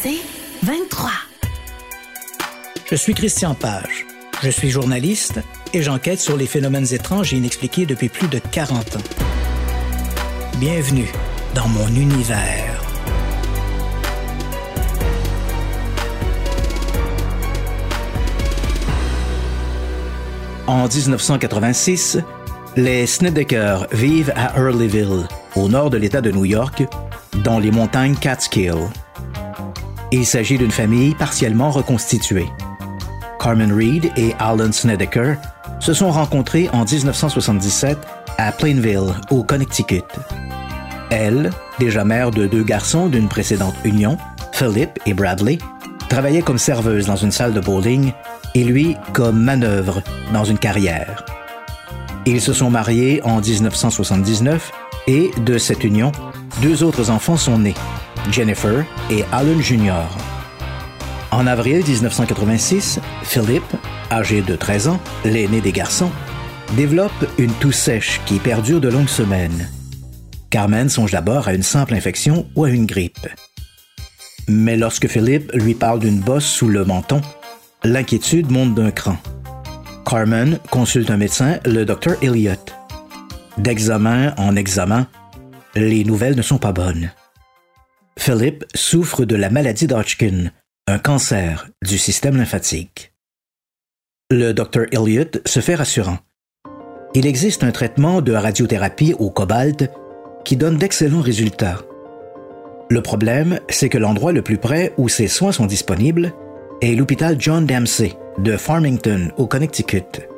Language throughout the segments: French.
C'est 23. Je suis Christian Page. Je suis journaliste et j'enquête sur les phénomènes étranges et inexpliqués depuis plus de 40 ans. Bienvenue dans mon univers. En 1986, les Snedeker vivent à Hurleyville, au nord de l'État de New York, dans les montagnes Catskill. Il s'agit d'une famille partiellement reconstituée. Carmen Reed et Alan Snedeker se sont rencontrés en 1977 à Plainville, au Connecticut. Elle, déjà mère de deux garçons d'une précédente union, Philip et Bradley, travaillait comme serveuse dans une salle de bowling et lui comme manœuvre dans une carrière. Ils se sont mariés en 1979 et de cette union, deux autres enfants sont nés, Jennifer et Alan Jr. En avril 1986, Philip, âgé de 13 ans, l'aîné des garçons, développe une toux sèche qui perdure de longues semaines. Carmen songe d'abord à une simple infection ou à une grippe. Mais lorsque Philip lui parle d'une bosse sous le menton, l'inquiétude monte d'un cran. Carmen consulte un médecin, le docteur Elliott. D'examen en examen, les nouvelles ne sont pas bonnes. Philip souffre de la maladie d'Hodgkin, un cancer du système lymphatique. Le docteur Elliott se fait rassurant. Il existe un traitement de radiothérapie au cobalt qui donne d'excellents résultats. Le problème, c'est que l'endroit le plus près où ces soins sont disponibles est l'hôpital John Dempsey de Farmington, au Connecticut.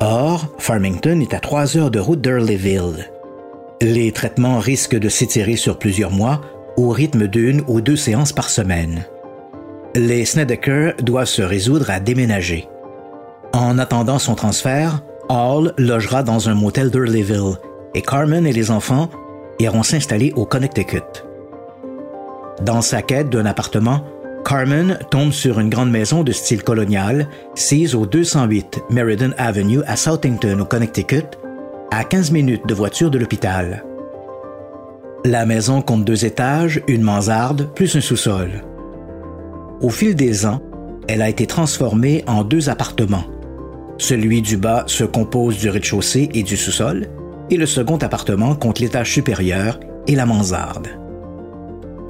Or, Farmington est à trois heures de route d'Earlyville. Les traitements risquent de s'étirer sur plusieurs mois au rythme d'une ou deux séances par semaine. Les Snedeker doivent se résoudre à déménager. En attendant son transfert, Hall logera dans un motel d'Earlyville et Carmen et les enfants iront s'installer au Connecticut. Dans sa quête d'un appartement, Carmen tombe sur une grande maison de style colonial, sise au 208 Meriden Avenue à Southington, au Connecticut, à 15 minutes de voiture de l'hôpital. La maison compte deux étages, une mansarde, plus un sous-sol. Au fil des ans, elle a été transformée en deux appartements. Celui du bas se compose du rez-de-chaussée et du sous-sol, et le second appartement compte l'étage supérieur et la mansarde.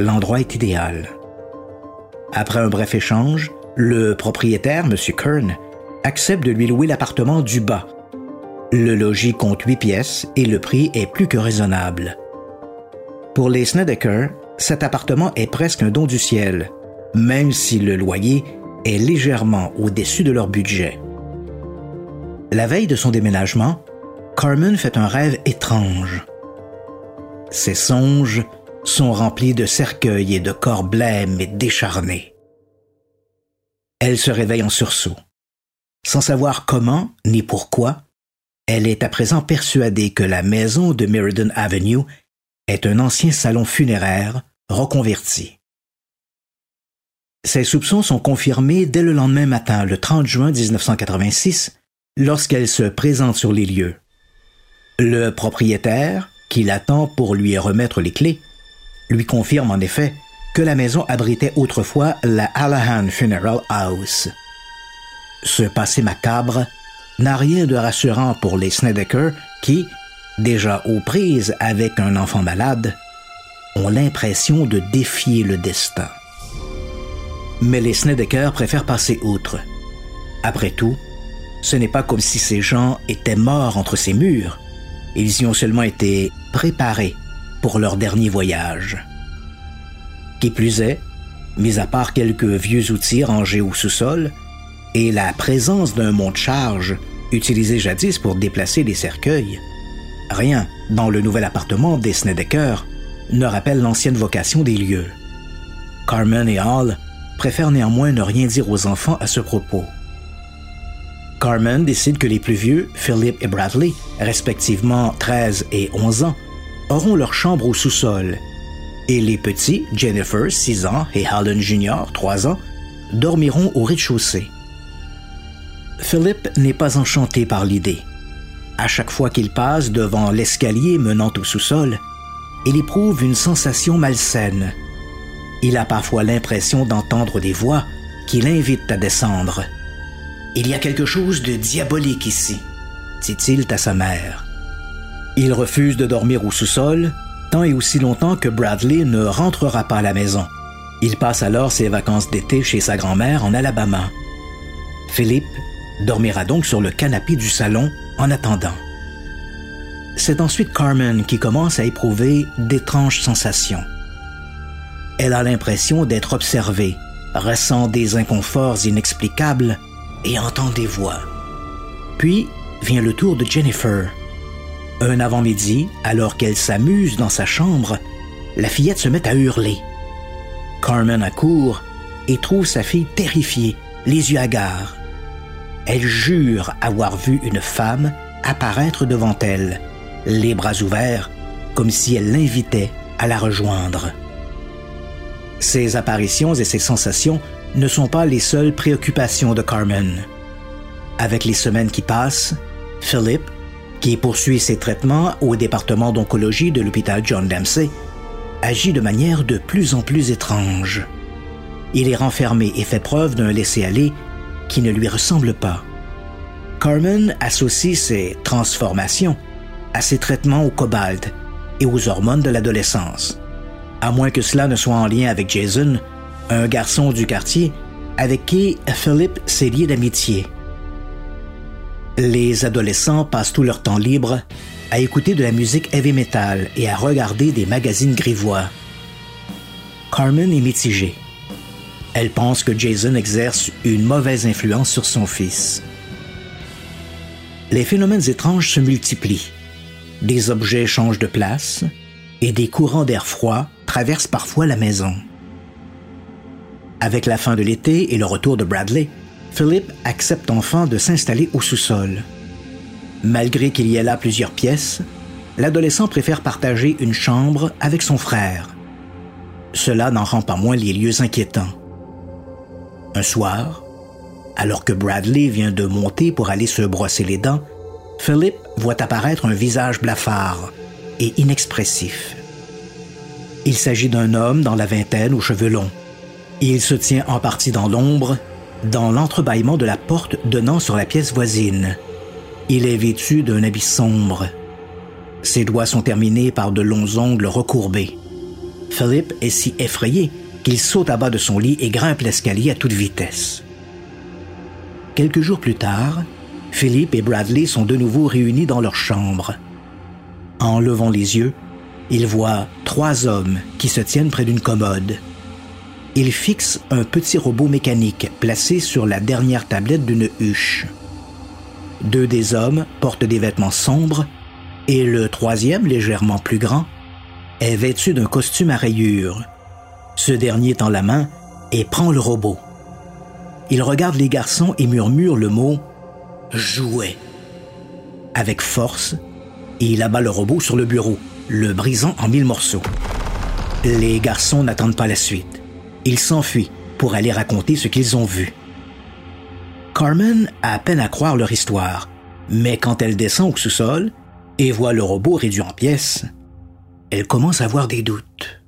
L'endroit est idéal. Après un bref échange, le propriétaire, M. Kern, accepte de lui louer l'appartement du bas. Le logis compte huit pièces et le prix est plus que raisonnable. Pour les Snedeker, cet appartement est presque un don du ciel, même si le loyer est légèrement au-dessus de leur budget. La veille de son déménagement, Carmen fait un rêve étrange. Ses songes sont remplis de cercueils et de corps blêmes et décharnés. Elle se réveille en sursaut. Sans savoir comment ni pourquoi, elle est à présent persuadée que la maison de Meriden Avenue est un ancien salon funéraire reconverti. Ses soupçons sont confirmés dès le lendemain matin, le 30 juin 1986, lorsqu'elle se présente sur les lieux. Le propriétaire, qui l'attend pour lui remettre les clés, lui confirme en effet que la maison abritait autrefois la Allahan Funeral House. Ce passé macabre n'a rien de rassurant pour les Snedeker qui, déjà aux prises avec un enfant malade, ont l'impression de défier le destin. Mais les Snedeker préfèrent passer outre. Après tout, ce n'est pas comme si ces gens étaient morts entre ces murs. Ils y ont seulement été préparés pour leur dernier voyage. Qui plus est, mis à part quelques vieux outils rangés au sous-sol et la présence d'un monte-charge utilisé jadis pour déplacer les cercueils, rien dans le nouvel appartement des Snedeker ne rappelle l'ancienne vocation des lieux. Carmen et Hall préfèrent néanmoins ne rien dire aux enfants à ce propos. Carmen décide que les plus vieux, Philip et Bradley, respectivement 13 et 11 ans, auront leur chambre au sous-sol, et les petits, Jennifer, 6 ans, et Helen Jr., 3 ans, dormiront au rez-de-chaussée. Philip n'est pas enchanté par l'idée. À chaque fois qu'il passe devant l'escalier menant au sous-sol, il éprouve une sensation malsaine. Il a parfois l'impression d'entendre des voix qui l'invitent à descendre. Il y a quelque chose de diabolique ici, dit-il à sa mère. Il refuse de dormir au sous-sol tant et aussi longtemps que Bradley ne rentrera pas à la maison. Il passe alors ses vacances d'été chez sa grand-mère en Alabama. Philippe dormira donc sur le canapé du salon en attendant. C'est ensuite Carmen qui commence à éprouver d'étranges sensations. Elle a l'impression d'être observée, ressent des inconforts inexplicables et entend des voix. Puis vient le tour de Jennifer. Un avant-midi, alors qu'elle s'amuse dans sa chambre, la fillette se met à hurler. Carmen accourt et trouve sa fille terrifiée, les yeux hagards. Elle jure avoir vu une femme apparaître devant elle, les bras ouverts, comme si elle l'invitait à la rejoindre. Ces apparitions et ces sensations ne sont pas les seules préoccupations de Carmen. Avec les semaines qui passent, Philip, qui poursuit ses traitements au département d'oncologie de l'hôpital John Dempsey, agit de manière de plus en plus étrange. Il est renfermé et fait preuve d'un laisser-aller qui ne lui ressemble pas. Carmen associe ses transformations à ses traitements au cobalt et aux hormones de l'adolescence. À moins que cela ne soit en lien avec Jason, un garçon du quartier avec qui Philip s'est lié d'amitié. Les adolescents passent tout leur temps libre à écouter de la musique heavy metal et à regarder des magazines grivois. Carmen est mitigée. Elle pense que Jason exerce une mauvaise influence sur son fils. Les phénomènes étranges se multiplient. Des objets changent de place et des courants d'air froid traversent parfois la maison. Avec la fin de l'été et le retour de Bradley, Philip accepte enfin de s'installer au sous-sol. Malgré qu'il y ait là plusieurs pièces, l'adolescent préfère partager une chambre avec son frère. Cela n'en rend pas moins les lieux inquiétants. Un soir, alors que Bradley vient de monter pour aller se brosser les dents, Philip voit apparaître un visage blafard et inexpressif. Il s'agit d'un homme dans la vingtaine aux cheveux longs. Il se tient en partie dans l'ombre, dans l'entrebâillement de la porte donnant sur la pièce voisine. Il est vêtu d'un habit sombre. Ses doigts sont terminés par de longs ongles recourbés. Philip est si effrayé qu'il saute à bas de son lit et grimpe l'escalier à toute vitesse. Quelques jours plus tard, Philippe et Bradley sont de nouveau réunis dans leur chambre. En levant les yeux, ils voient trois hommes qui se tiennent près d'une commode. Ils fixent un petit robot mécanique placé sur la dernière tablette d'une huche. Deux des hommes portent des vêtements sombres et le troisième, légèrement plus grand, est vêtu d'un costume à rayures. Ce dernier tend la main et prend le robot. Il regarde les garçons et murmure le mot jouet. Avec force, il abat le robot sur le bureau, le brisant en mille morceaux. Les garçons n'attendent pas la suite. Ils s'enfuient pour aller raconter ce qu'ils ont vu. Carmen a peine à croire leur histoire, mais quand elle descend au sous-sol et voit le robot réduit en pièces, elle commence à avoir des doutes.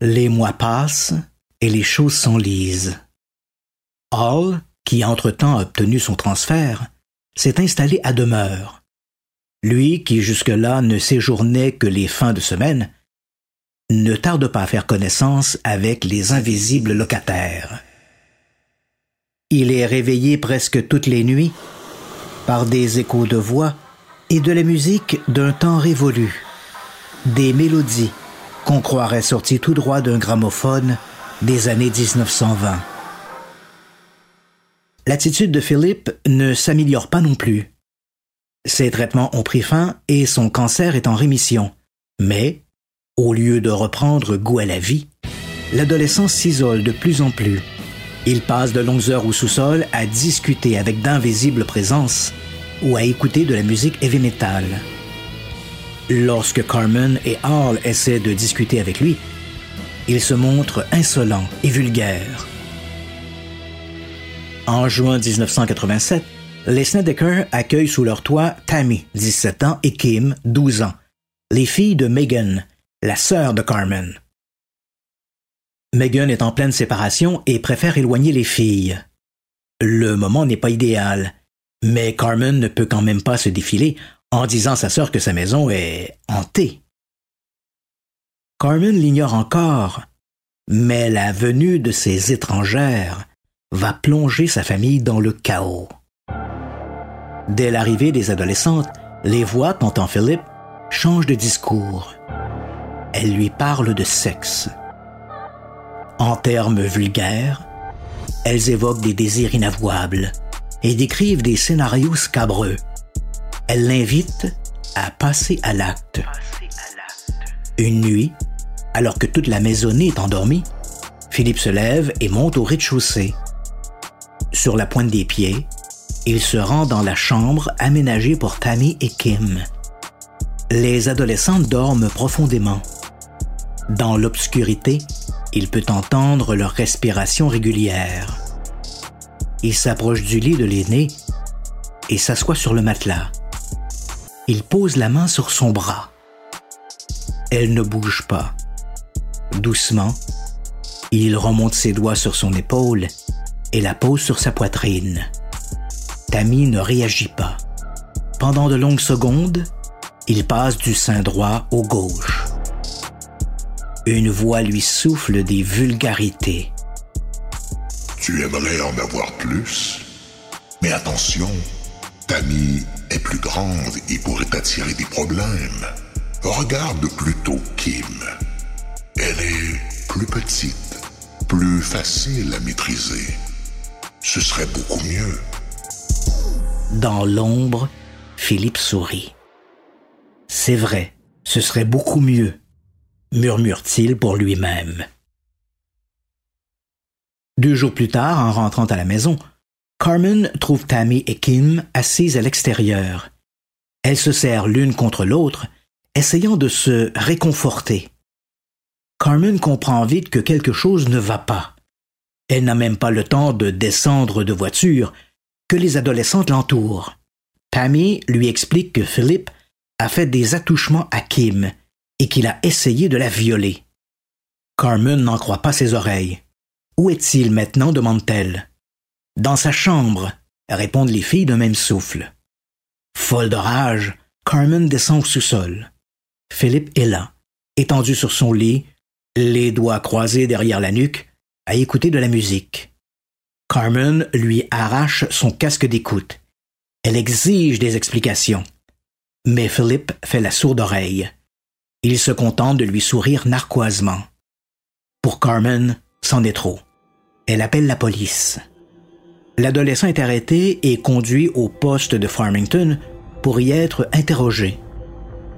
Les mois passent et les choses s'enlisent. Hall, qui entre-temps a obtenu son transfert, s'est installé à demeure. Lui, qui jusque-là ne séjournait que les fins de semaine, ne tarde pas à faire connaissance avec les invisibles locataires. Il est réveillé presque toutes les nuits par des échos de voix et de la musique d'un temps révolu, des mélodies qu'on croirait sorties tout droit d'un gramophone des années 1920. L'attitude de Philippe ne s'améliore pas non plus. Ses traitements ont pris fin et son cancer est en rémission. Mais, au lieu de reprendre goût à la vie, l'adolescent s'isole de plus en plus. Il passe de longues heures au sous-sol à discuter avec d'invisibles présences ou à écouter de la musique heavy metal. Lorsque Carmen et Hall essaient de discuter avec lui, il se montre insolent et vulgaire. En juin 1987, les Snedeker accueillent sous leur toit Tammy, 17 ans, et Kim, 12 ans, les filles de Megan, la sœur de Carmen. Megan est en pleine séparation et préfère éloigner les filles. Le moment n'est pas idéal, mais Carmen ne peut quand même pas se défiler en disant à sa sœur que sa maison est hantée. Carmen l'ignore encore, mais la venue de ces étrangères va plonger sa famille dans le chaos. Dès l'arrivée des adolescentes, les voix tentant Philippe changent de discours. Elles lui parlent de sexe. En termes vulgaires, elles évoquent des désirs inavouables et décrivent des scénarios scabreux. Elles l'invitent à passer à l'acte. Une nuit, alors que toute la maisonnée est endormie, Philippe se lève et monte au rez-de-chaussée. Sur la pointe des pieds, il se rend dans la chambre aménagée pour Tammy et Kim. Les adolescentes dorment profondément. Dans l'obscurité, il peut entendre leur respiration régulière. Il s'approche du lit de l'aîné et s'assoit sur le matelas. Il pose la main sur son bras. Elle ne bouge pas. Doucement, il remonte ses doigts sur son épaule et la pose sur sa poitrine. Tammy ne réagit pas. Pendant de longues secondes, il passe du sein droit au gauche. Une voix lui souffle des vulgarités. Tu aimerais en avoir plus? Mais attention, Tammy est plus grande et pourrait attirer des problèmes. Regarde plutôt Kim. Elle est plus petite, plus facile à maîtriser. Ce serait beaucoup mieux. Dans l'ombre, Philippe sourit. C'est vrai, ce serait beaucoup mieux, murmure-t-il pour lui-même. Deux jours plus tard, en rentrant à la maison, Carmen trouve Tammy et Kim assises à l'extérieur. Elles se serrent l'une contre l'autre, essayant de se réconforter. Carmen comprend vite que quelque chose ne va pas. Elle n'a même pas le temps de descendre de voiture que les adolescentes l'entourent. Tammy lui explique que Philippe a fait des attouchements à Kim et qu'il a essayé de la violer. Carmen n'en croit pas ses oreilles. Où est-il maintenant? demande-t-elle. Dans sa chambre, répondent les filles d'un même souffle. Folle de rage, Carmen descend au sous-sol. Philippe est là, étendu sur son lit, les doigts croisés derrière la nuque, à écouter de la musique. Carmen lui arrache son casque d'écoute. Elle exige des explications. Mais Philippe fait la sourde oreille. Il se contente de lui sourire narquoisement. Pour Carmen, c'en est trop. Elle appelle la police. L'adolescent est arrêté et conduit au poste de Farmington pour y être interrogé.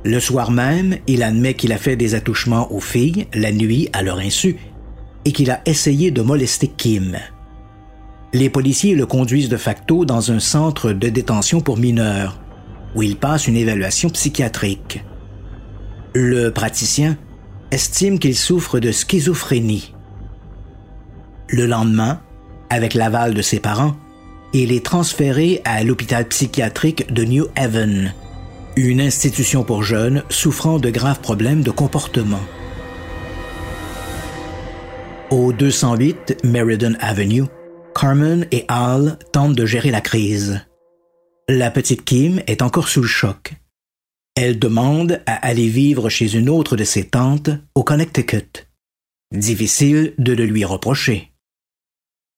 Le soir même, il admet qu'il a fait des attouchements aux filles la nuit à leur insu et qu'il a essayé de molester Kim. Les policiers le conduisent de facto dans un centre de détention pour mineurs, où il passe une évaluation psychiatrique. Le praticien estime qu'il souffre de schizophrénie. Le lendemain, avec l'aval de ses parents, il est transféré à l'hôpital psychiatrique de New Haven, une institution pour jeunes souffrant de graves problèmes de comportement. Au 208 Meriden Avenue, Carmen et Al tentent de gérer la crise. La petite Kim est encore sous le choc. Elle demande à aller vivre chez une autre de ses tantes au Connecticut. Difficile de le lui reprocher.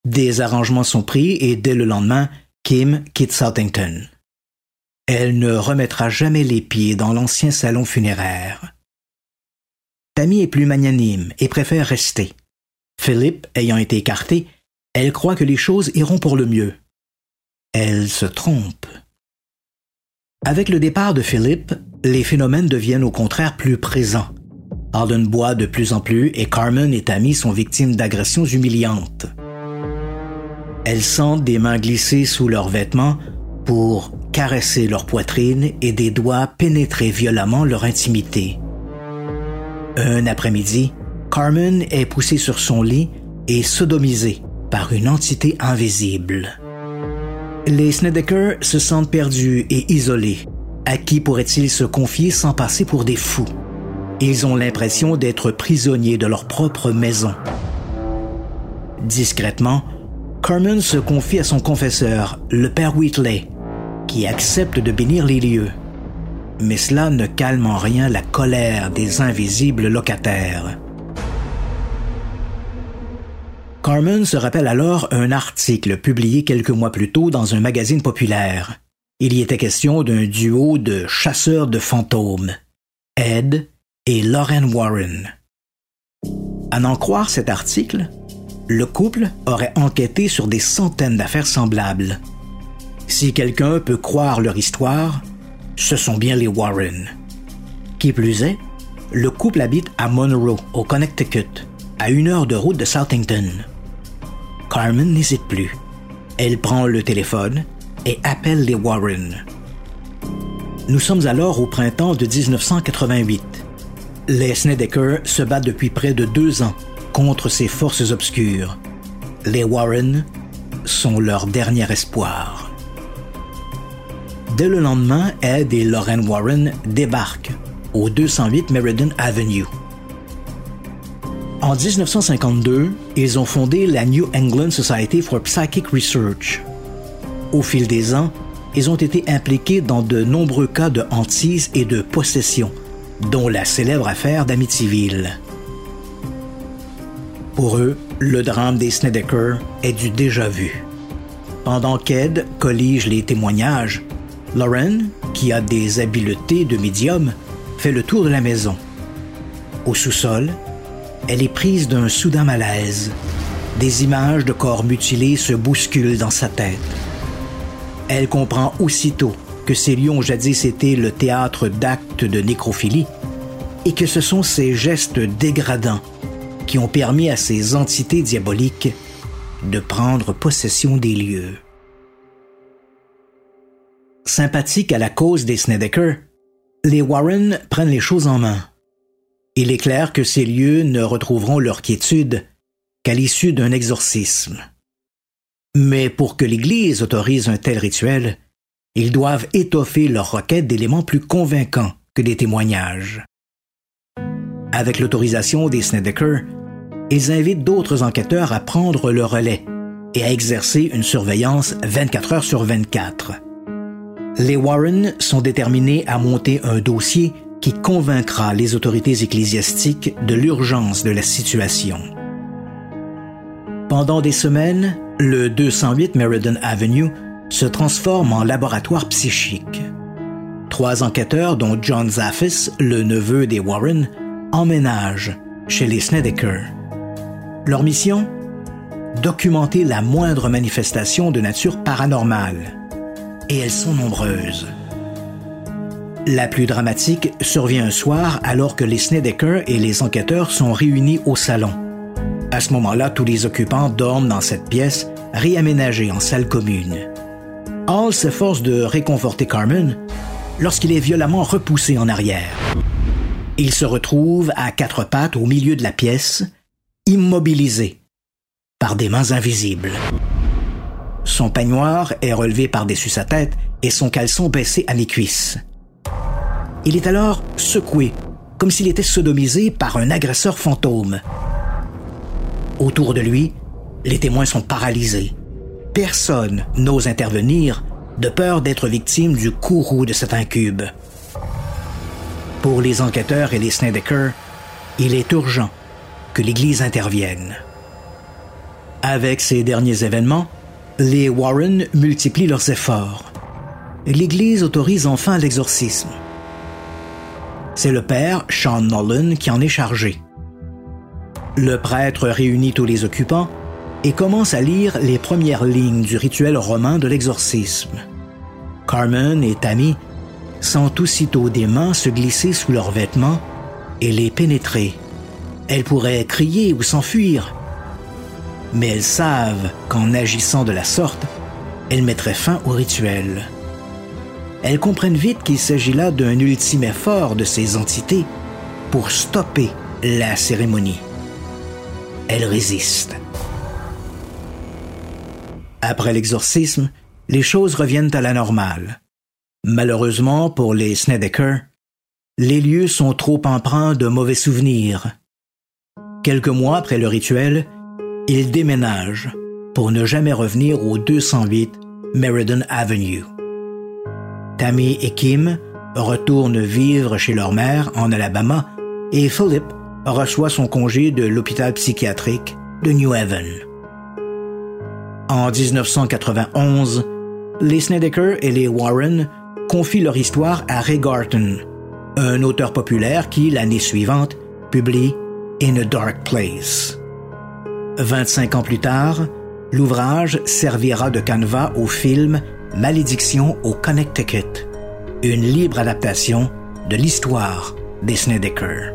Des arrangements sont pris et dès le lendemain, Kim quitte Southington. Elle ne remettra jamais les pieds dans l'ancien salon funéraire. Tammy est plus magnanime et préfère rester. Philippe ayant été écarté, elle croit que les choses iront pour le mieux. Elle se trompe. Avec le départ de Philippe, les phénomènes deviennent au contraire plus présents. Arden boit de plus en plus et Carmen et Tammy sont victimes d'agressions humiliantes. Elles sentent des mains glisser sous leurs vêtements pour caresser leur poitrine et des doigts pénétrer violemment leur intimité. Un après-midi, Carmen est poussée sur son lit et sodomisée par une entité invisible. Les Snedeker se sentent perdus et isolés. À qui pourraient-ils se confier sans passer pour des fous? Ils ont l'impression d'être prisonniers de leur propre maison. Discrètement, Carmen se confie à son confesseur, le père Wheatley, qui accepte de bénir les lieux. Mais cela ne calme en rien la colère des invisibles locataires. Carmen se rappelle alors un article publié quelques mois plus tôt dans un magazine populaire. Il y était question d'un duo de chasseurs de fantômes, Ed et Lauren Warren. À n'en croire cet article, le couple aurait enquêté sur des centaines d'affaires semblables. Si quelqu'un peut croire leur histoire, ce sont bien les Warren. Qui plus est, le couple habite à Monroe, au Connecticut, à une heure de route de Southington. Carmen n'hésite plus. Elle prend le téléphone et appelle les Warren. Nous sommes alors au printemps de 1988. Les Snedeker se battent depuis près de deux ans contre ces forces obscures. Les Warren sont leur dernier espoir. Dès le lendemain, Ed et Lauren Warren débarquent au 208 Meriden Avenue. En 1952, ils ont fondé la New England Society for Psychic Research. Au fil des ans, ils ont été impliqués dans de nombreux cas de hantise et de possession, dont la célèbre affaire d'Amityville. Pour eux, le drame des Snedeker est du déjà vu. Pendant qu'Ed collige les témoignages, Lauren, qui a des habiletés de médium, fait le tour de la maison. Au sous-sol, elle est prise d'un soudain malaise. Des images de corps mutilés se bousculent dans sa tête. Elle comprend aussitôt que ces lieux ont jadis été le théâtre d'actes de nécrophilie et que ce sont ces gestes dégradants qui ont permis à ces entités diaboliques de prendre possession des lieux. Sympathiques à la cause des Snedeker, les Warren prennent les choses en main. Il est clair que ces lieux ne retrouveront leur quiétude qu'à l'issue d'un exorcisme. Mais pour que l'Église autorise un tel rituel, ils doivent étoffer leur requête d'éléments plus convaincants que des témoignages. Avec l'autorisation des Snedeker, ils invitent d'autres enquêteurs à prendre le relais et à exercer une surveillance 24 heures sur 24. Les Warren sont déterminés à monter un dossier qui convaincra les autorités ecclésiastiques de l'urgence de la situation. Pendant des semaines, le 208 Meriden Avenue se transforme en laboratoire psychique. Trois enquêteurs, dont John Zaffis, le neveu des Warren, emménagent chez les Snedeker. Leur mission? Documenter la moindre manifestation de nature paranormale. Et elles sont nombreuses. La plus dramatique survient un soir alors que les Snedeker et les enquêteurs sont réunis au salon. À ce moment-là, tous les occupants dorment dans cette pièce réaménagée en salle commune. Hall s'efforce de réconforter Carmen lorsqu'il est violemment repoussé en arrière. Il se retrouve à quatre pattes au milieu de la pièce, immobilisé par des mains invisibles. Son peignoir est relevé par-dessus sa tête et son caleçon baissé à mi-cuisse. Il est alors secoué, comme s'il était sodomisé par un agresseur fantôme. Autour de lui, les témoins sont paralysés. Personne n'ose intervenir de peur d'être victime du courroux de cet incube. Pour les enquêteurs et les Snedeker, il est urgent que l'Église intervienne. Avec ces derniers événements, les Warren multiplient leurs efforts. L'Église autorise enfin l'exorcisme. C'est le père, Sean Nolan, qui en est chargé. Le prêtre réunit tous les occupants et commence à lire les premières lignes du rituel romain de l'exorcisme. Carmen et Tammy sentent aussitôt des mains se glisser sous leurs vêtements et les pénétrer. Elles pourraient crier ou s'enfuir, mais elles savent qu'en agissant de la sorte, elles mettraient fin au rituel elles comprennent vite qu'il s'agit là d'un ultime effort de ces entités pour stopper la cérémonie. Elles résistent. Après l'exorcisme, les choses reviennent à la normale. Malheureusement pour les Snedeker, les lieux sont trop empreints de mauvais souvenirs. Quelques mois après le rituel, ils déménagent pour ne jamais revenir au 208 Meriden Avenue. Tammy et Kim retournent vivre chez leur mère en Alabama et Philip reçoit son congé de l'hôpital psychiatrique de New Haven. En 1991, les Snedeker et les Warren confient leur histoire à Ray Garton, un auteur populaire qui, l'année suivante, publie In a Dark Place. 25 ans plus tard, l'ouvrage servira de canevas au film Malédiction au Connecticut, une libre adaptation de l'histoire des Snedeker.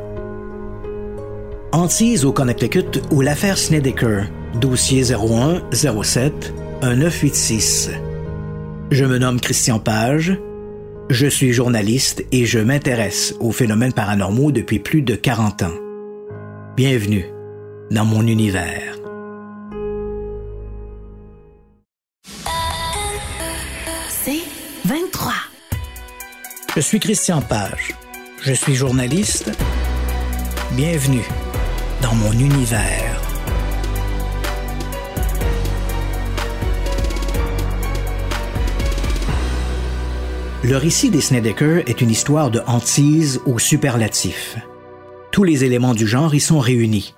Antise au Connecticut ou l'affaire Snedeker, dossier 01 07 1986. Je me nomme Christian Page. Je suis journaliste et je m'intéresse aux phénomènes paranormaux depuis plus de 40 ans. Bienvenue dans mon univers. C'est 23. Je suis Christian Page. Je suis journaliste. Bienvenue dans mon univers. Le récit des Snedeker est une histoire de hantise au superlatif. Tous les éléments du genre y sont réunis.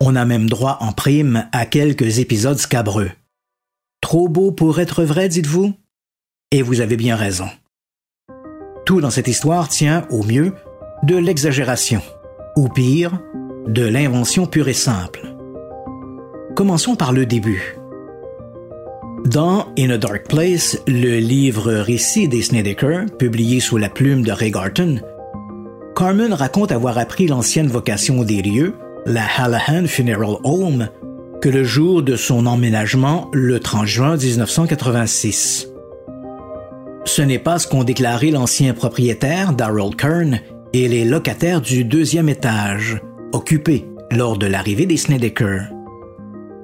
On a même droit en prime à quelques épisodes scabreux. Trop beau pour être vrai, dites-vous? Et vous avez bien raison. Tout dans cette histoire tient, au mieux, de l'exagération, ou pire, de l'invention pure et simple. Commençons par le début. Dans In a Dark Place, le livre récit des Snedeker, publié sous la plume de Ray Garton, Carmen raconte avoir appris l'ancienne vocation des lieux, la Hallahan Funeral Home, que le jour de son emménagement, le 30 juin 1986. Ce n'est pas ce qu'ont déclaré l'ancien propriétaire, Darrell Kern, et les locataires du deuxième étage, occupés lors de l'arrivée des Snedeker.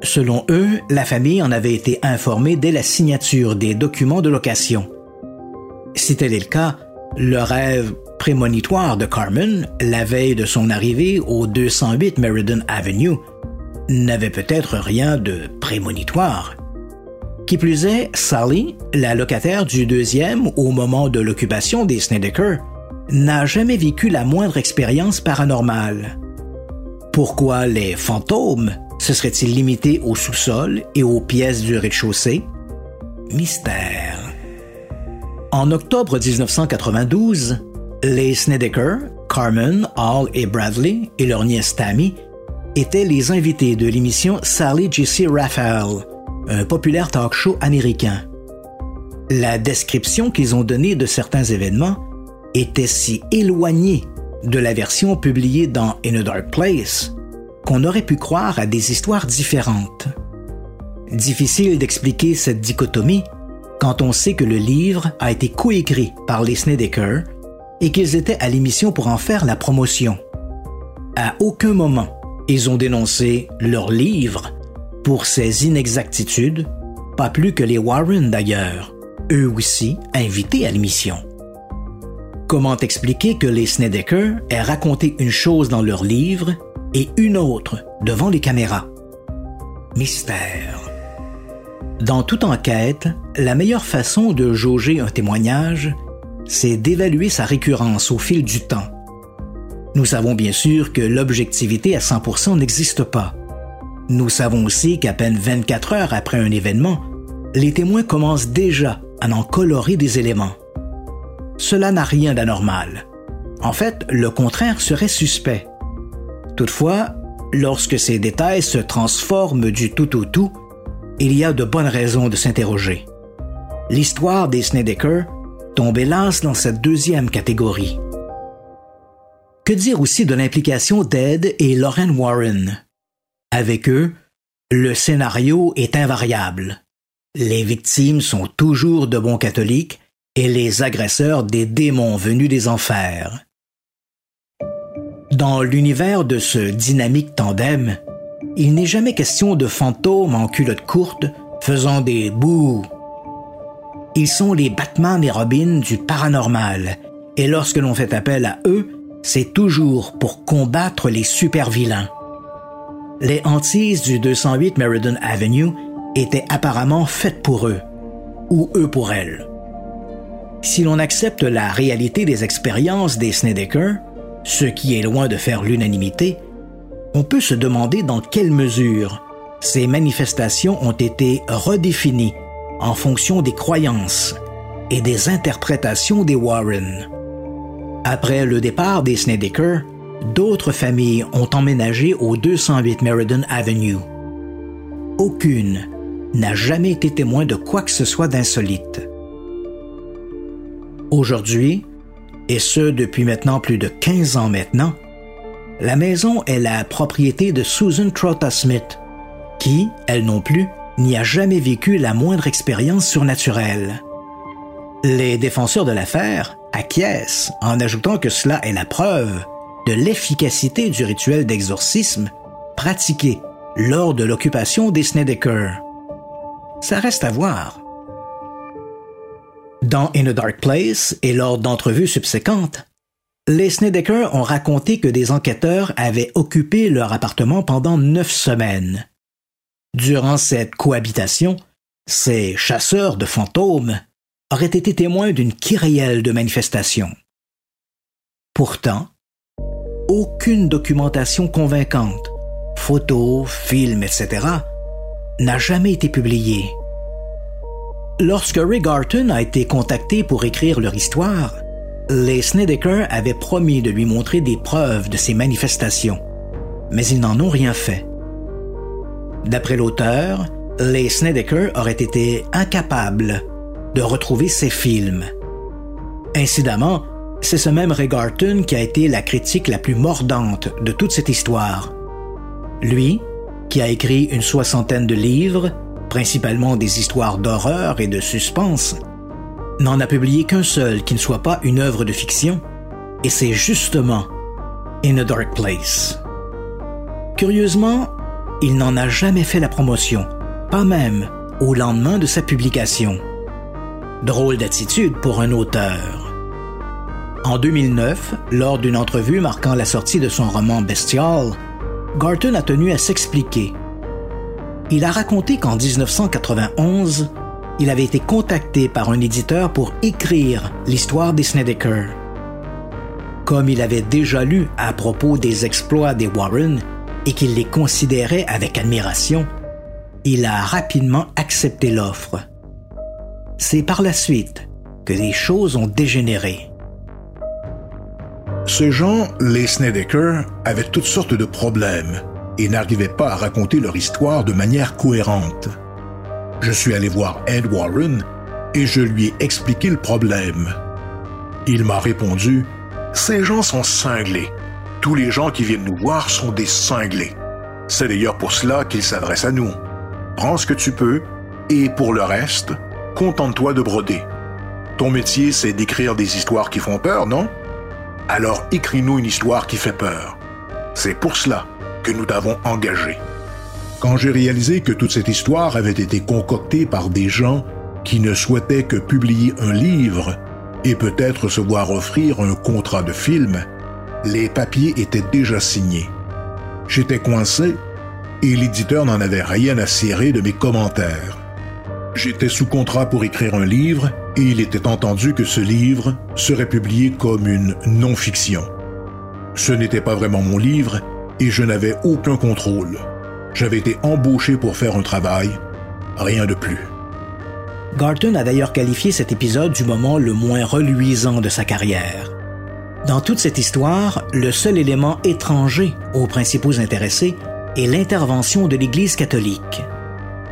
Selon eux, la famille en avait été informée dès la signature des documents de location. Si tel est le cas, le rêve prémonitoire de Carmen, la veille de son arrivée au 208 Meriden Avenue, n'avait peut-être rien de prémonitoire. Qui plus est, Sally, la locataire du deuxième au moment de l'occupation des Snedeker, n'a jamais vécu la moindre expérience paranormale. Pourquoi les fantômes se seraient-ils limités au sous-sol et aux pièces du rez-de-chaussée? Mystère. En octobre 1992, les Snedeker, Carmen, Hall et Bradley et leur nièce Tammy étaient les invités de l'émission Sally J.C. Raphael, un populaire talk show américain. La description qu'ils ont donnée de certains événements était si éloignée de la version publiée dans In a Dark Place qu'on aurait pu croire à des histoires différentes. Difficile d'expliquer cette dichotomie quand on sait que le livre a été coécrit par les Snedeker et qu'ils étaient à l'émission pour en faire la promotion. À aucun moment, ils ont dénoncé leur livre pour ses inexactitudes, pas plus que les Warren d'ailleurs, eux aussi invités à l'émission. Comment expliquer que les Snedeker aient raconté une chose dans leur livre et une autre devant les caméras? Mystère. Dans toute enquête, la meilleure façon de jauger un témoignage, c'est d'évaluer sa récurrence au fil du temps. Nous savons bien sûr que l'objectivité à 100% n'existe pas. Nous savons aussi qu'à peine 24 heures après un événement, les témoins commencent déjà à en colorer des éléments. Cela n'a rien d'anormal. En fait, le contraire serait suspect. Toutefois, lorsque ces détails se transforment du tout au tout, il y a de bonnes raisons de s'interroger. L'histoire des Snedeker tombe hélas dans cette deuxième catégorie. Que dire aussi de l'implication d'Ed et Lauren Warren? Avec eux, le scénario est invariable. Les victimes sont toujours de bons catholiques et les agresseurs des démons venus des enfers. Dans l'univers de ce dynamique tandem, il n'est jamais question de fantômes en culotte courte faisant des bouts. Ils sont les Batman et Robin du paranormal, et lorsque l'on fait appel à eux, c'est toujours pour combattre les super-vilains. les hantises du 208 Meriden Avenue étaient apparemment faites pour eux, ou eux pour elles. Si l'on accepte la réalité des expériences des Snedeker, ce qui est loin de faire l'unanimité, on peut se demander dans quelle mesure ces manifestations ont été redéfinies en fonction des croyances et des interprétations des Warren. Après le départ des Snedeker, d'autres familles ont emménagé au 208 Meriden Avenue. Aucune n'a jamais été témoin de quoi que ce soit d'insolite. Aujourd'hui, et ce depuis maintenant plus de 15 ans maintenant, la maison est la propriété de Susan Trotta Smith, qui, elle non plus, n'y a jamais vécu la moindre expérience surnaturelle. Les défenseurs de l'affaire acquiescent en ajoutant que cela est la preuve de l'efficacité du rituel d'exorcisme pratiqué lors de l'occupation des Snedeker. Ça reste à voir. Dans In a Dark Place et lors d'entrevues subséquentes, les Snedeker ont raconté que des enquêteurs avaient occupé leur appartement pendant neuf semaines. Durant cette cohabitation, ces chasseurs de fantômes auraient été témoins d'une kyrielle de manifestations. Pourtant, aucune documentation convaincante, photos, films, etc., n'a jamais été publiée. Lorsque Ray Garton a été contacté pour écrire leur histoire, les Snedeker avaient promis de lui montrer des preuves de ces manifestations, mais ils n'en ont rien fait. D'après l'auteur, les Snedeker auraient été incapables de retrouver ces films. Incidemment, c'est ce même Ray Garton qui a été la critique la plus mordante de toute cette histoire. Lui, qui a écrit une soixantaine de livres, principalement des histoires d'horreur et de suspense, n'en a publié qu'un seul qui ne soit pas une œuvre de fiction, et c'est justement In a Dark Place. Curieusement, il n'en a jamais fait la promotion, pas même au lendemain de sa publication. Drôle d'attitude pour un auteur. En 2009, lors d'une entrevue marquant la sortie de son roman Bestial, Garton a tenu à s'expliquer il a raconté qu'en 1991, il avait été contacté par un éditeur pour écrire l'histoire des Snedeker. Comme il avait déjà lu à propos des exploits des Warren et qu'il les considérait avec admiration, il a rapidement accepté l'offre. C'est par la suite que les choses ont dégénéré. Ces gens, les Snedeker, avaient toutes sortes de problèmes et n'arrivaient pas à raconter leur histoire de manière cohérente. Je suis allé voir Ed Warren et je lui ai expliqué le problème. Il m'a répondu Ces gens sont cinglés. Tous les gens qui viennent nous voir sont des cinglés. C'est d'ailleurs pour cela qu'ils s'adressent à nous. Prends ce que tu peux et pour le reste, contente-toi de broder. Ton métier, c'est d'écrire des histoires qui font peur, non? Alors écris-nous une histoire qui fait peur. C'est pour cela que nous t'avons engagé. Quand j'ai réalisé que toute cette histoire avait été concoctée par des gens qui ne souhaitaient que publier un livre et peut-être se voir offrir un contrat de film, les papiers étaient déjà signés. J'étais coincé et l'éditeur n'en avait rien à cirer de mes commentaires. J'étais sous contrat pour écrire un livre et il était entendu que ce livre serait publié comme une non-fiction. Ce n'était pas vraiment mon livre et je n'avais aucun contrôle. J'avais été embauché pour faire un travail, rien de plus. Garton a d'ailleurs qualifié cet épisode du moment le moins reluisant de sa carrière. Dans toute cette histoire, le seul élément étranger aux principaux intéressés est l'intervention de l'Église catholique.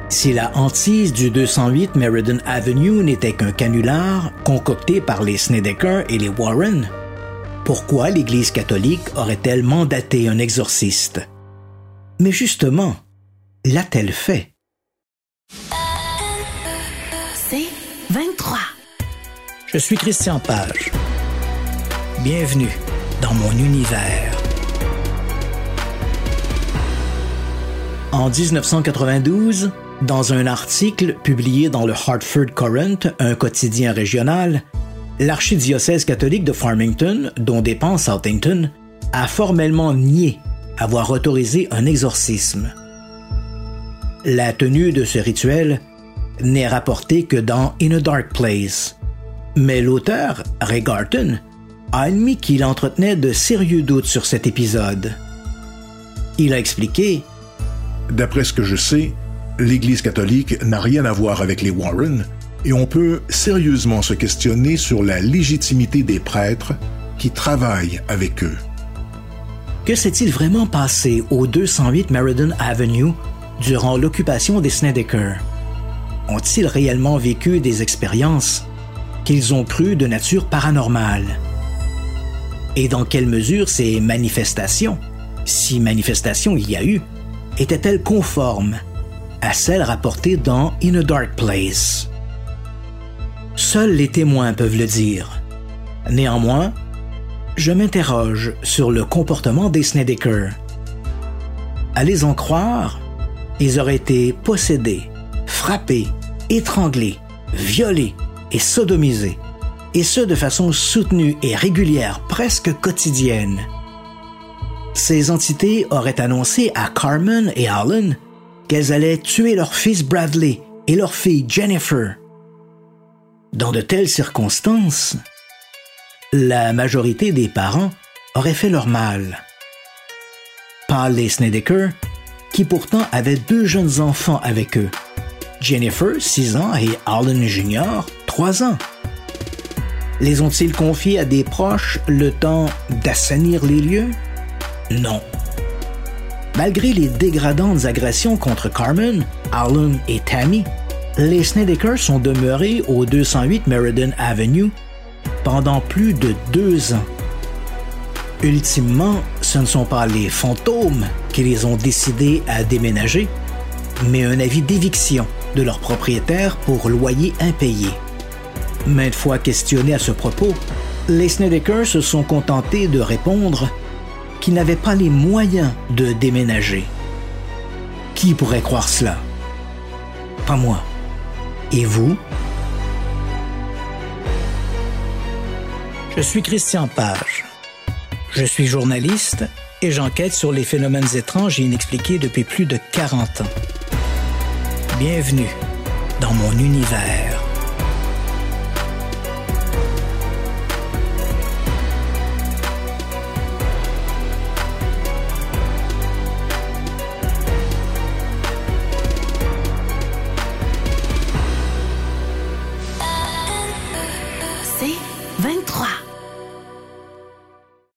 Si la hantise du 208 Meriden Avenue n'était qu'un canular concocté par les Snedeker et les Warren, pourquoi l'Église catholique aurait-elle mandaté un exorciste? Mais justement, l'a-t-elle fait? C'est 23. Je suis Christian Page. Bienvenue dans mon univers. En 1992, dans un article publié dans le Hartford Courant, un quotidien régional, l'archidiocèse catholique de Farmington, dont dépend Southampton, a formellement nié avoir autorisé un exorcisme. La tenue de ce rituel n'est rapportée que dans In a Dark Place, mais l'auteur, Ray Garton, a admis qu'il entretenait de sérieux doutes sur cet épisode. Il a expliqué D'après ce que je sais, l'Église catholique n'a rien à voir avec les Warren et on peut sérieusement se questionner sur la légitimité des prêtres qui travaillent avec eux. Que s'est-il vraiment passé au 208 Meriden Avenue durant l'occupation des Snedeker? Ont-ils réellement vécu des expériences qu'ils ont crues de nature paranormale? Et dans quelle mesure ces manifestations, si manifestations il y a eu, étaient-elles conformes à celles rapportées dans In a Dark Place? Seuls les témoins peuvent le dire. Néanmoins, je m'interroge sur le comportement des Snedeker. À les en croire, ils auraient été possédés, frappés, étranglés, violés et sodomisés, et ce de façon soutenue et régulière, presque quotidienne. Ces entités auraient annoncé à Carmen et Alan qu'elles allaient tuer leur fils Bradley et leur fille Jennifer. Dans de telles circonstances, la majorité des parents auraient fait leur mal. Pas les Snedeker, qui pourtant avaient deux jeunes enfants avec eux, Jennifer, 6 ans, et Alan Jr., 3 ans. Les ont-ils confiés à des proches le temps d'assainir les lieux? Non. Malgré les dégradantes agressions contre Carmen, Alan et Tammy, les Snedeker sont demeurés au 208 Meriden Avenue pendant plus de deux ans. Ultimement, ce ne sont pas les fantômes qui les ont décidés à déménager, mais un avis d'éviction de leur propriétaire pour loyer impayé. Maintes fois questionnés à ce propos, les Snedeker se sont contentés de répondre qu'ils n'avaient pas les moyens de déménager. Qui pourrait croire cela? Pas moi. Et vous? Je suis Christian Page. Je suis journaliste et j'enquête sur les phénomènes étranges et inexpliqués depuis plus de 40 ans. Bienvenue dans mon univers.